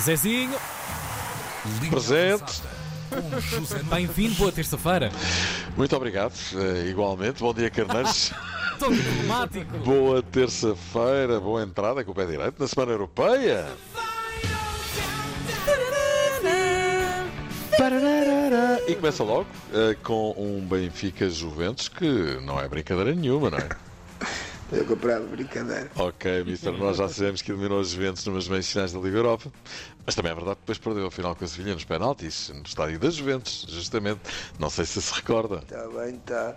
Zezinho, Presente. bem-vindo, boa terça-feira. Muito obrigado, eh, igualmente. Bom dia, Carneiros. Todo diplomático. Boa terça-feira, boa entrada com o pé direito na Semana Europeia. E começa logo eh, com um Benfica Juventus que não é brincadeira nenhuma, não é? Eu comprava brincadeira. Ok, Mister, nós já sabemos que eliminou os Juventus numas meias finais da Liga Europa, mas também é verdade que depois perdeu a final com a Sevilha nos penaltis, no estádio das Juventus, justamente. Não sei se se recorda. Está bem, está.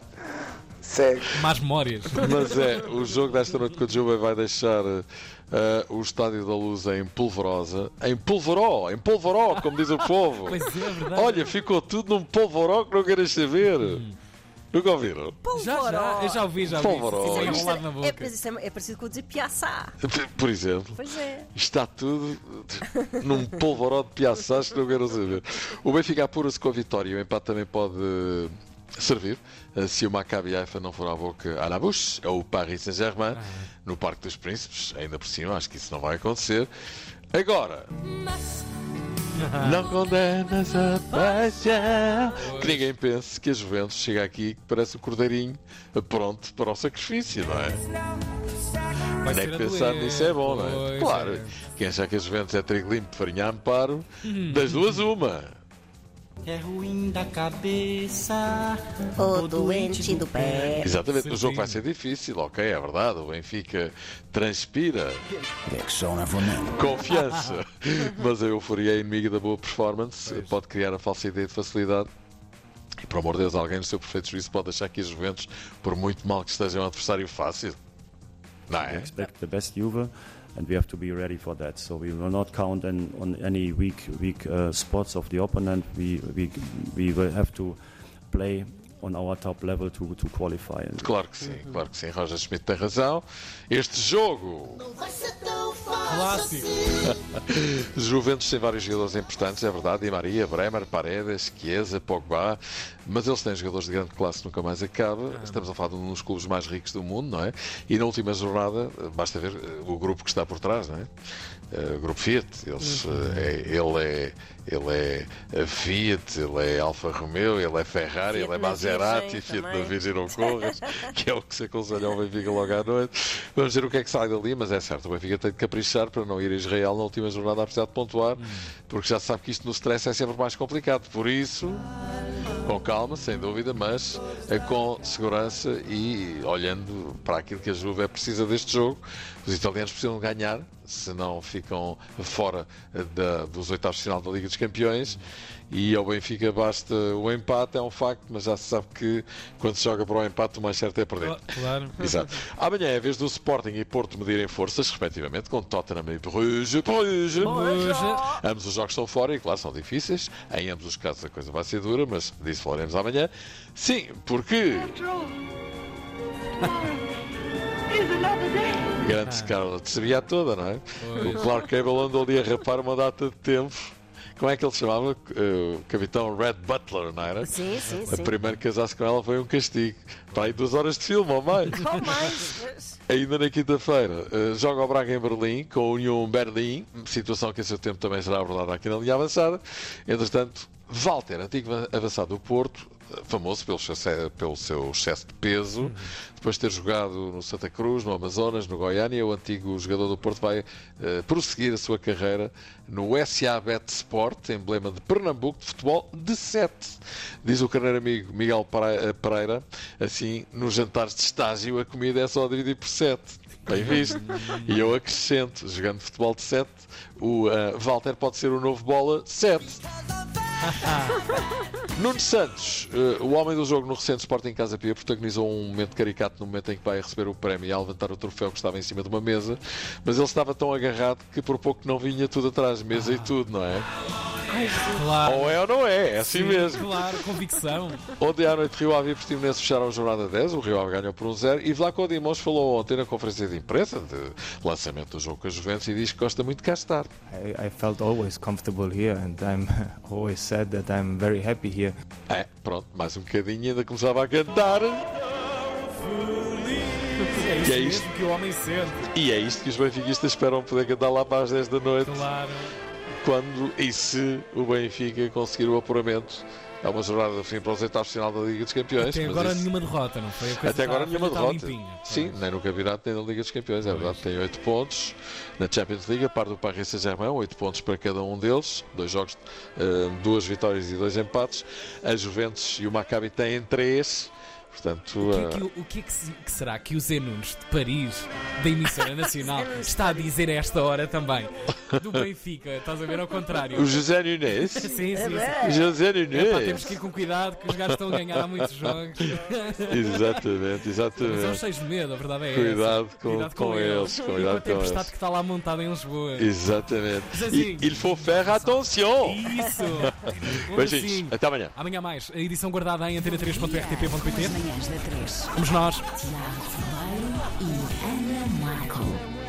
Segue. Mais memórias. Mas é, o jogo desta noite com o Juba vai deixar eh, o Estádio da Luz em polvorosa. Em polvoró, em polvoró, como diz o povo. Pois é, é verdade. Olha, ficou tudo num polvoró que não queres saber. Nunca ouviram? já, já, eu já ouvi, já ouvi. Polvoró. Sim, sim, Isto enrolado na É, boca. mas é, é parecido com o dizer piaçá. Por exemplo. Pois é. Está tudo num polvoró de piaçás que não quero saber. O Benfica apura-se com a vitória e o empate também pode servir. eh, Se o Maccabi Haifa não for à boca à la bouche, ou o Paris Saint-Germain, no Parque dos Príncipes, ainda por cima, acho que isso não vai acontecer. Agora, não condenas a paixão. Que ninguém pense que a Juventus chega aqui que parece o cordeirinho eh, pronto para o sacrifício, não é? Vai Nem pensar doer. nisso é bom, não é? Pois Claro, é. quem achar que a Juventus é trigo limpo, farinha amparo, das duas uma. É ruim da cabeça. O doente do pé. Exatamente, o jogo vai ser difícil, ok, é verdade. O Benfica transpira confiança, mas a euforia é inimiga da boa performance, pode criar a falsa ideia de facilidade. E, por amor de Deus, alguém no seu perfeito juízo pode achar que a Juventus, por muito mal que esteja, é um adversário fácil. Não é? expect the best Juve, and we have to be ready for that. So we will not count on, on any weak weak uh, spots of the opponent. We, we we will have to play on our top level to to qualify. Claro que sim, claro que sim. Roger Schmidt tem razão. Este jogo Clássico. Juventus tem vários jogadores importantes, é verdade, Di Maria, Bremer, Paredes, Chiesa, Pogba, mas eles têm jogadores de grande classe nunca mais acaba. Estamos a falar de um dos clubes mais ricos do mundo, não é? E na última jornada, basta ver eh, o grupo que está por trás, não é? Eh, O grupo Fiat, eles, eh, é- ele é ele é Fiat, ele é Alfa Romeo, ele é Ferrari, Fiat ele é Maserati, Virgem Fiat também. Virgem não corras, que é o que se aconselha ao Benfica logo à noite. Vamos ver o que é que sai dali, mas é certo, o Benfica tem de caprichar para não ir a Israel na última jornada a precisar de pontuar, porque já sabe que isto no stress é sempre mais complicado. Por isso, com calma, sem dúvida, mas eh, com segurança e olhando para aquilo que a Juve precisa deste jogo. Os italianos precisam ganhar, senão ficam fora eh, da- dos oitavos de final da Liga dos Campeões. E ao Benfica basta o empate, é um facto, mas já se sabe que quando se joga para o empate, o mais certo é perder. Claro. Exato. Amanhã é a vez do Sporting e Porto medirem forças, respectivamente, com Tottenham e Bruges. Bruges. Hoje, Ambos os jogos estão fora e, claro, são difíceis. Em ambos os casos a coisa vai ser dura, mas disso falaremos amanhã. Sim, porque. Grande Scarlett sabia toda, não é? O Clark Cable andou ali a rapar uma data de tempo. Como é que ele se chamava? Eh, O capitão Red Butler, não era? Sim, sim, A sim. primeira casasse com ela foi um castigo. Para aí duas horas de filme ou mais. Qual mais? Ainda na quinta-feira, eh, joga o Braga em Berlim com a União Berlim, situação que a seu tempo também será abordada aqui na linha avançada. Entretanto, Walter, antigo avançado do Porto, famoso pelo, excesso- pelo seu excesso de peso, depois de ter jogado no Santa Cruz, no Amazonas, no Goiânia, o antigo jogador do Porto vai eh, prosseguir a sua carreira no SA Bet Sport, emblema de Pernambuco de futebol de 7. Diz o carneiro amigo Miguel eh, Pereira, assim, nos jantares de estágio a comida é só dividir por 7. Bem visto. E eu acrescento, jogando futebol de 7, o eh, Walter pode ser o novo bola 7. Nuno Santos, eh, o homem do jogo no recente Sporting Casa Pia, protagonizou um momento caricato no momento em que vai receber o prémio e a levantar o troféu que estava em cima de uma mesa, mas ele estava tão agarrado que por pouco não vinha tudo atrás, mesa e tudo, não é? Claro. Ou é ou não é, é assim mesmo. Claro, convicção. Ontem à noite Rio Ave e Portimonense fecharam a jornada 10, o Rio Ave ganhou por um 0 e Vlaco Dimos falou ontem na conferência de imprensa de lançamento do jogo com a Juventus e diz que gosta muito de cá estar. I, I felt always comfortable here, and I'm always said that I'm very happy here. É, pronto, mais um bocadinho e ainda começava a cantar. É isso é isto? mesmo que o homem sente. E é isto que os benfiquistas esperam poder cantar lá para as 10 da noite. Claro. Quando e se o Benfica conseguir o apuramento. É uma jornada fim para os oitavos final da Liga dos Campeões. Até agora isso- nenhuma derrota, não foi? Até agora nenhuma derrota. limpinha. Sim, nem no campeonato nem na Liga dos Campeões, é verdade. Tem 8 pontos na Champions League, a par do Paris Saint-Germain, 8 pontos para cada um deles, dois jogos, eh, duas vitórias e dois empates. A Juventus e o Maccabi têm 3. Portanto, O que, é eh, que, o- o que é que se- que será que o Zé Nunes de Paris, da emissora nacional, está a dizer a esta hora também? Do Benfica, estás a ver ao contrário? o José Nunes. Sim, sim, sim. José Epá, temos Nunes. que ir com cuidado, que os gajos estão a ganhar há muitos jogos. Exatamente, Mas são exatamente. cheios de medo, a verdade é Cuidado essa. com- com eles, E cuidado com com eles. que está lá montada em Lisboa. Exatamente. Zezinho. E, il faut faire attention. Isso! Beijinhos. beijinho. Até amanhã. Amanhã mais, a edição guardada em antena3.rtp.pt. Manhãs da 3. Vamos nós. Tiago Ribeiro e Ana Marco.